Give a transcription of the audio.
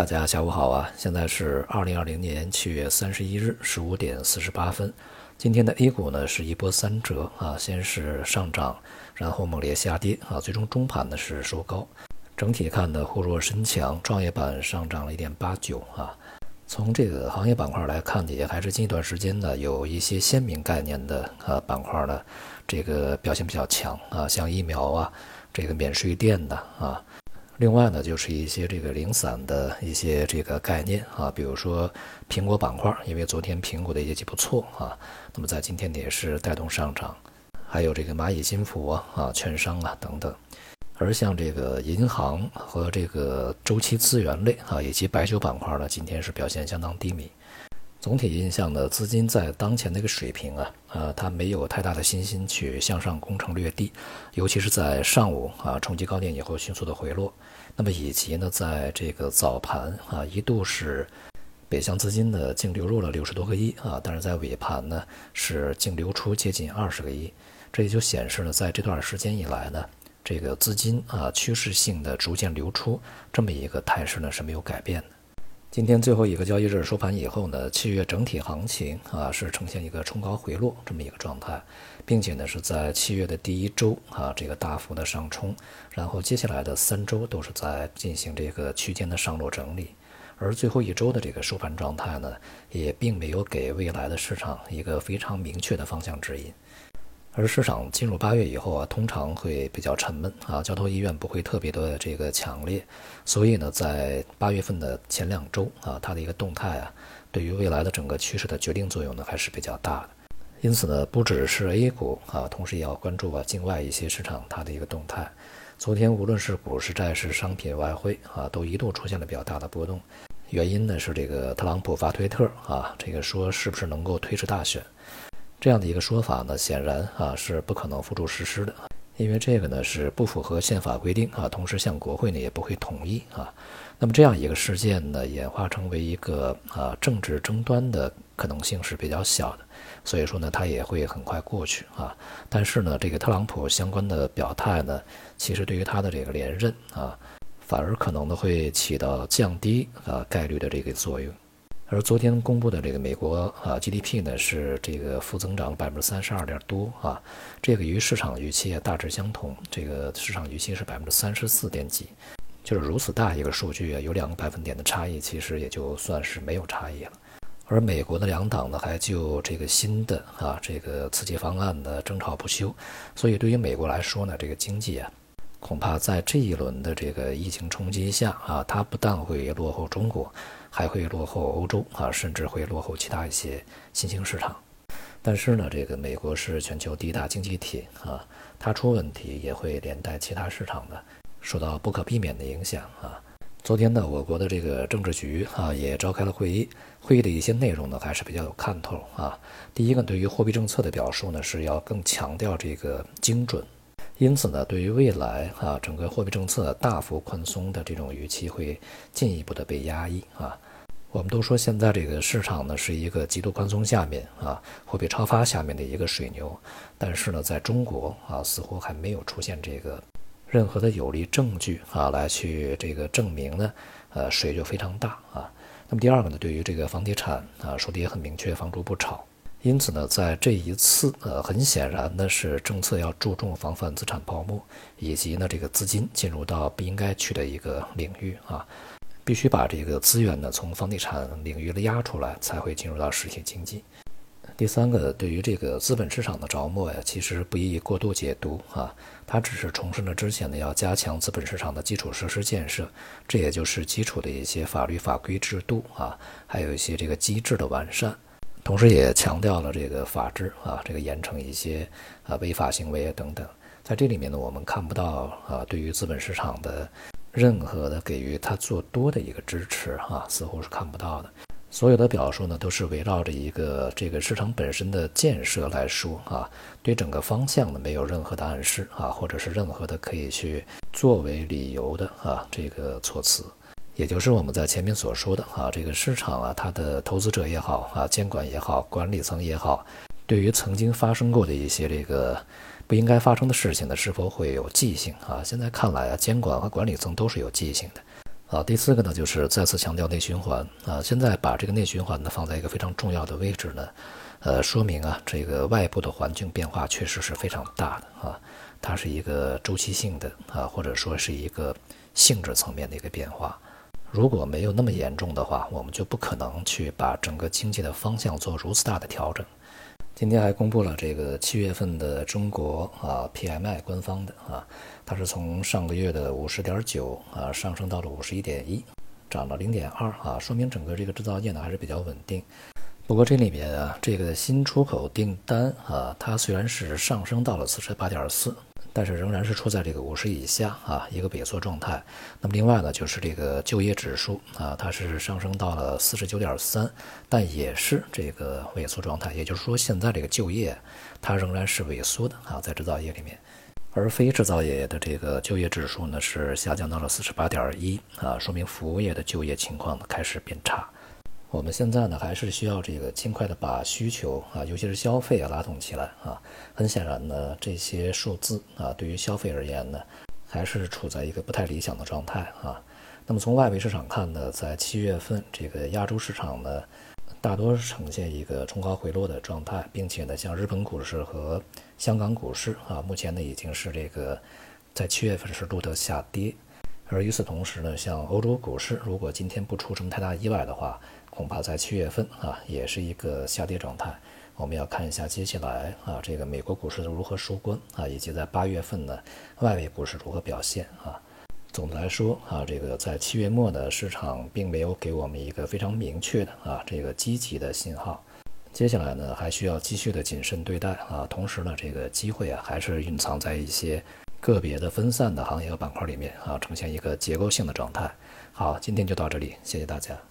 大家下午好啊！现在是二零二零年七月三十一日十五点四十八分。今天的 A 股呢是一波三折啊，先是上涨，然后猛烈下跌啊，最终中盘呢是收高。整体看呢，沪弱深强，创业板上涨了一点八九啊。从这个行业板块来看，也还是近一段时间呢有一些鲜明概念的啊板块呢，这个表现比较强啊，像疫苗啊，这个免税店的啊。另外呢，就是一些这个零散的一些这个概念啊，比如说苹果板块，因为昨天苹果的业绩不错啊，那么在今天也是带动上涨，还有这个蚂蚁金服啊、啊券商啊等等，而像这个银行和这个周期资源类啊，以及白酒板块呢，今天是表现相当低迷。总体印象呢，资金在当前的一个水平啊，呃，它没有太大的信心去向上攻城略地，尤其是在上午啊冲击高点以后迅速的回落，那么以及呢，在这个早盘啊一度是北向资金呢净流入了六十多个亿啊，但是在尾盘呢是净流出接近二十个亿，这也就显示了在这段时间以来呢，这个资金啊趋势性的逐渐流出这么一个态势呢是没有改变的。今天最后一个交易日收盘以后呢，七月整体行情啊是呈现一个冲高回落这么一个状态，并且呢是在七月的第一周啊这个大幅的上冲，然后接下来的三周都是在进行这个区间的上落整理，而最后一周的这个收盘状态呢，也并没有给未来的市场一个非常明确的方向指引。而市场进入八月以后啊，通常会比较沉闷啊，交投意愿不会特别的这个强烈，所以呢，在八月份的前两周啊，它的一个动态啊，对于未来的整个趋势的决定作用呢，还是比较大的。因此呢，不只是 A 股啊，同时也要关注啊境外一些市场它的一个动态。昨天无论是股市、债市、商品、外汇啊，都一度出现了比较大的波动，原因呢是这个特朗普发推特啊，这个说是不是能够推迟大选。这样的一个说法呢，显然啊是不可能付诸实施的，因为这个呢是不符合宪法规定啊，同时向国会呢也不会同意啊。那么这样一个事件呢，演化成为一个啊政治争端的可能性是比较小的，所以说呢，它也会很快过去啊。但是呢，这个特朗普相关的表态呢，其实对于他的这个连任啊，反而可能呢会起到降低啊概率的这个作用。而昨天公布的这个美国啊 GDP 呢是这个负增长百分之三十二点多啊，这个与市场预期也大致相同。这个市场预期是百分之三十四点几，就是如此大一个数据啊，有两个百分点的差异，其实也就算是没有差异了。而美国的两党呢还就这个新的啊这个刺激方案呢争吵不休，所以对于美国来说呢，这个经济啊。恐怕在这一轮的这个疫情冲击下啊，它不但会落后中国，还会落后欧洲啊，甚至会落后其他一些新兴市场。但是呢，这个美国是全球第一大经济体啊，它出问题也会连带其他市场的受到不可避免的影响啊。昨天呢，我国的这个政治局啊也召开了会议，会议的一些内容呢还是比较有看头啊。第一个，对于货币政策的表述呢，是要更强调这个精准。因此呢，对于未来啊，整个货币政策大幅宽松的这种预期会进一步的被压抑啊。我们都说现在这个市场呢是一个极度宽松下面啊，货币超发下面的一个水牛，但是呢，在中国啊，似乎还没有出现这个任何的有力证据啊，来去这个证明呢，呃，水就非常大啊。那么第二个呢，对于这个房地产啊，说的也很明确，房住不炒。因此呢，在这一次，呃，很显然呢是政策要注重防范资产泡沫，以及呢这个资金进入到不应该去的一个领域啊，必须把这个资源呢从房地产领域的压出来，才会进入到实体经济。第三个，对于这个资本市场的着墨呀，其实不宜过度解读啊，它只是重申了之前呢要加强资本市场的基础设施建设，这也就是基础的一些法律法规制度啊，还有一些这个机制的完善。同时也强调了这个法治啊，这个严惩一些啊违法行为啊等等。在这里面呢，我们看不到啊对于资本市场的任何的给予它做多的一个支持啊，似乎是看不到的。所有的表述呢，都是围绕着一个这个市场本身的建设来说啊，对整个方向呢没有任何的暗示啊，或者是任何的可以去作为理由的啊这个措辞。也就是我们在前面所说的啊，这个市场啊，它的投资者也好啊，监管也好，管理层也好，对于曾经发生过的一些这个不应该发生的事情呢，是否会有记性啊？现在看来啊，监管和管理层都是有记性的啊，第四个呢，就是再次强调内循环啊。现在把这个内循环呢放在一个非常重要的位置呢，呃，说明啊，这个外部的环境变化确实是非常大的啊，它是一个周期性的啊，或者说是一个性质层面的一个变化。如果没有那么严重的话，我们就不可能去把整个经济的方向做如此大的调整。今天还公布了这个七月份的中国啊 PMI 官方的啊。它是从上个月的五十点九啊上升到了五十一点一，涨了零点二啊，说明整个这个制造业呢还是比较稳定。不过这里面啊，这个新出口订单啊，它虽然是上升到了四十八点四，但是仍然是处在这个五十以下啊一个萎缩状态。那么另外呢，就是这个就业指数啊，它是上升到了四十九点三，但也是这个萎缩状态。也就是说，现在这个就业它仍然是萎缩的啊，在制造业里面。而非制造业的这个就业指数呢是下降到了四十八点一啊，说明服务业的就业情况呢开始变差。我们现在呢还是需要这个尽快的把需求啊，尤其是消费啊拉动起来啊。很显然呢，这些数字啊对于消费而言呢，还是处在一个不太理想的状态啊。那么从外围市场看呢，在七月份这个亚洲市场呢。大多呈现一个冲高回落的状态，并且呢，像日本股市和香港股市啊，目前呢已经是这个在七月份是录得下跌。而与此同时呢，像欧洲股市，如果今天不出什么太大意外的话，恐怕在七月份啊也是一个下跌状态。我们要看一下接下来啊这个美国股市如何收官啊，以及在八月份呢外围股市如何表现啊。总的来说啊，这个在七月末的市场并没有给我们一个非常明确的啊这个积极的信号。接下来呢，还需要继续的谨慎对待啊。同时呢，这个机会啊还是蕴藏在一些个别的分散的行业和板块里面啊，呈现一个结构性的状态。好，今天就到这里，谢谢大家。